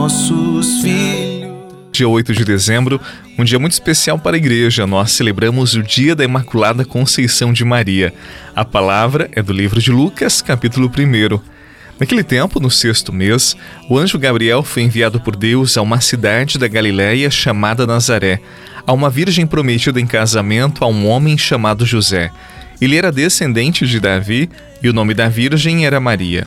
nossos filhos? dia 8 de dezembro, um dia muito especial para a igreja. Nós celebramos o dia da Imaculada Conceição de Maria. A palavra é do livro de Lucas, capítulo 1. Naquele tempo, no sexto mês, o anjo Gabriel foi enviado por Deus a uma cidade da Galiléia chamada Nazaré, a uma virgem prometida em casamento a um homem chamado José. Ele era descendente de Davi e o nome da virgem era Maria.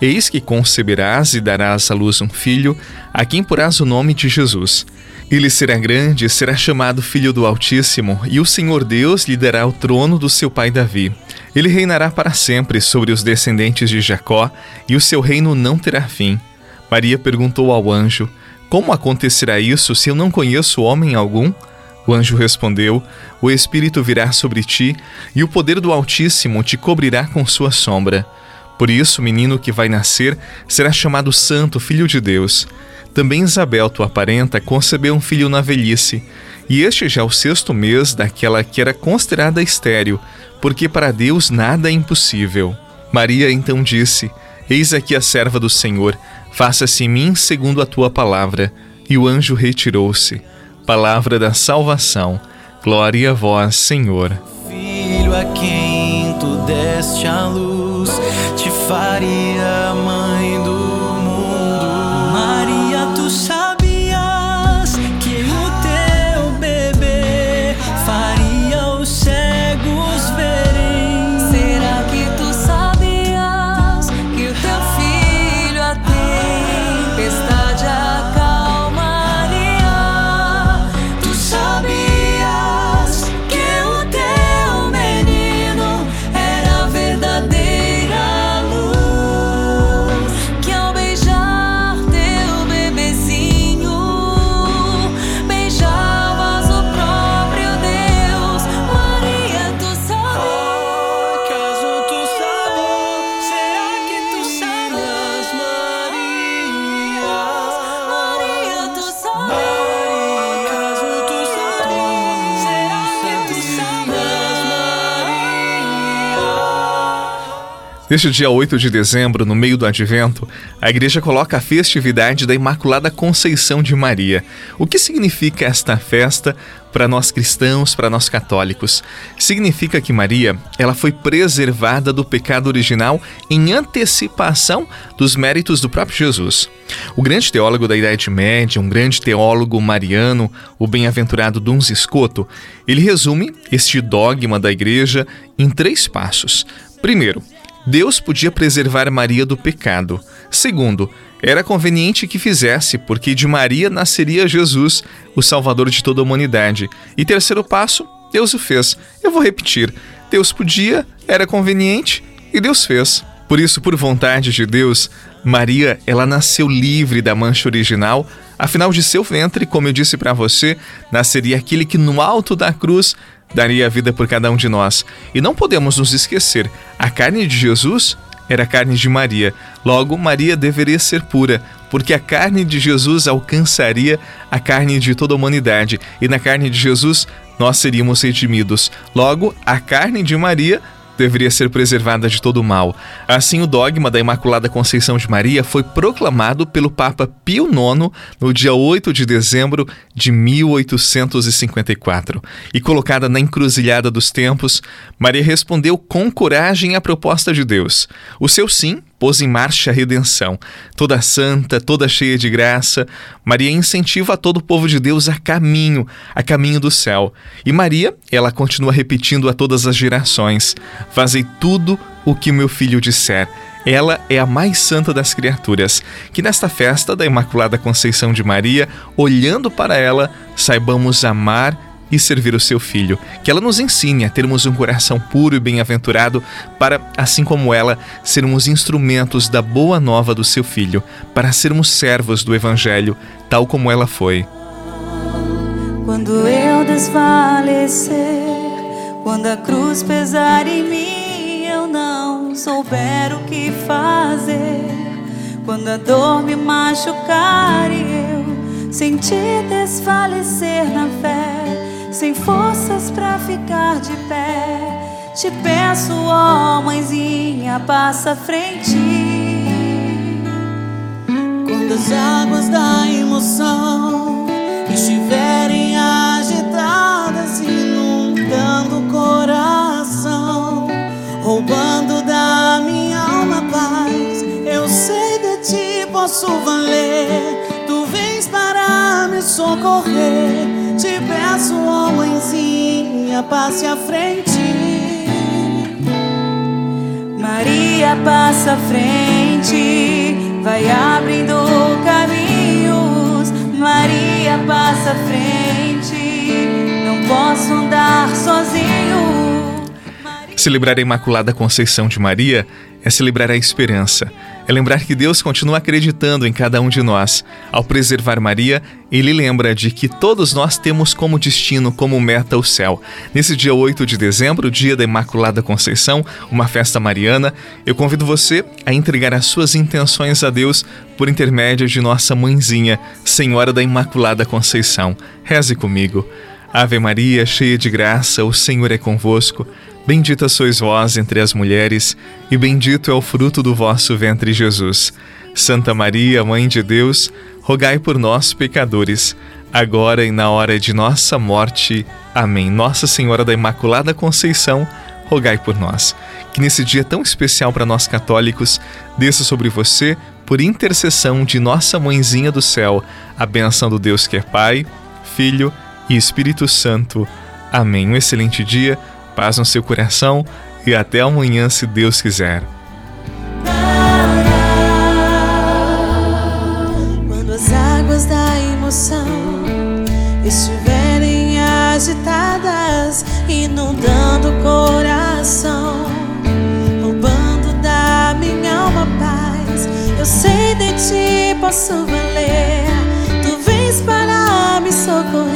Eis que conceberás e darás à luz um filho, a quem porás o nome de Jesus. Ele será grande, será chamado Filho do Altíssimo, e o Senhor Deus lhe dará o trono do seu pai Davi. Ele reinará para sempre sobre os descendentes de Jacó, e o seu reino não terá fim. Maria perguntou ao anjo: Como acontecerá isso se eu não conheço homem algum? O anjo respondeu: O Espírito virá sobre ti, e o poder do Altíssimo te cobrirá com sua sombra. Por isso, o menino que vai nascer será chamado Santo Filho de Deus. Também Isabel, tua parenta, concebeu um filho na velhice, e este já é o sexto mês daquela que era considerada estéril, porque para Deus nada é impossível. Maria então disse: Eis aqui a serva do Senhor, faça-se em mim segundo a tua palavra. E o anjo retirou-se. Palavra da salvação. Glória a vós, Senhor. Filho a quem tu deste a luz, faria Neste dia 8 de dezembro, no meio do advento, a igreja coloca a festividade da Imaculada Conceição de Maria. O que significa esta festa para nós cristãos, para nós católicos? Significa que Maria, ela foi preservada do pecado original em antecipação dos méritos do próprio Jesus. O grande teólogo da Idade Média, um grande teólogo mariano, o bem-aventurado Duns Scoto, ele resume este dogma da igreja em três passos. Primeiro, Deus podia preservar Maria do pecado. Segundo, era conveniente que fizesse, porque de Maria nasceria Jesus, o Salvador de toda a humanidade. E terceiro passo, Deus o fez. Eu vou repetir: Deus podia, era conveniente e Deus fez. Por isso, por vontade de Deus, Maria, ela nasceu livre da mancha original, afinal de seu ventre, como eu disse para você, nasceria aquele que no alto da cruz daria a vida por cada um de nós. E não podemos nos esquecer: a carne de Jesus era a carne de Maria. Logo, Maria deveria ser pura, porque a carne de Jesus alcançaria a carne de toda a humanidade, e na carne de Jesus nós seríamos redimidos. Logo, a carne de Maria deveria ser preservada de todo o mal. Assim, o dogma da Imaculada Conceição de Maria foi proclamado pelo Papa Pio IX no dia 8 de dezembro de 1854. E colocada na encruzilhada dos tempos, Maria respondeu com coragem à proposta de Deus. O seu sim pôs em marcha a redenção. Toda santa, toda cheia de graça, Maria incentiva todo o povo de Deus a caminho, a caminho do céu. E Maria, ela continua repetindo a todas as gerações: Fazei tudo o que meu filho disser. Ela é a mais santa das criaturas. Que nesta festa da Imaculada Conceição de Maria, olhando para ela, saibamos amar e servir o seu filho. Que ela nos ensine a termos um coração puro e bem-aventurado para, assim como ela, sermos instrumentos da boa nova do seu filho, para sermos servos do evangelho, tal como ela foi. Quando eu desfalecer, quando a cruz pesar em mim, eu não souber o que fazer. Quando a dor me machucar e eu sentir desfalecer na fé, sem forças para ficar de pé, te peço, ó mãezinha, passa à frente. Quando as águas da emoção estiverem agitadas, inundando o coração, roubando da minha alma paz, eu sei de ti posso valer. Tu vens para me socorrer. Peço, mãezinha, passe à frente. Maria passa à frente, vai abrindo caminhos. Maria passa à frente, não posso andar sozinho. Celebrar a Imaculada Conceição de Maria é celebrar a esperança, é lembrar que Deus continua acreditando em cada um de nós. Ao preservar Maria, ele lembra de que todos nós temos como destino, como meta, o céu. Nesse dia 8 de dezembro, dia da Imaculada Conceição, uma festa mariana, eu convido você a entregar as suas intenções a Deus por intermédio de nossa mãezinha, Senhora da Imaculada Conceição. Reze comigo. Ave Maria, cheia de graça, o Senhor é convosco. Bendita sois vós entre as mulheres, e bendito é o fruto do vosso ventre, Jesus. Santa Maria, Mãe de Deus, rogai por nós, pecadores, agora e na hora de nossa morte. Amém. Nossa Senhora da Imaculada Conceição, rogai por nós. Que nesse dia tão especial para nós católicos, desça sobre você, por intercessão de nossa Mãezinha do céu, a benção do Deus que é Pai, Filho e Espírito Santo. Amém. Um excelente dia paz no seu coração e até amanhã, se Deus quiser. Quando as águas da emoção estiverem agitadas, inundando o coração, roubando da minha alma paz, eu sei de ti posso valer. Tu vens para me socorrer.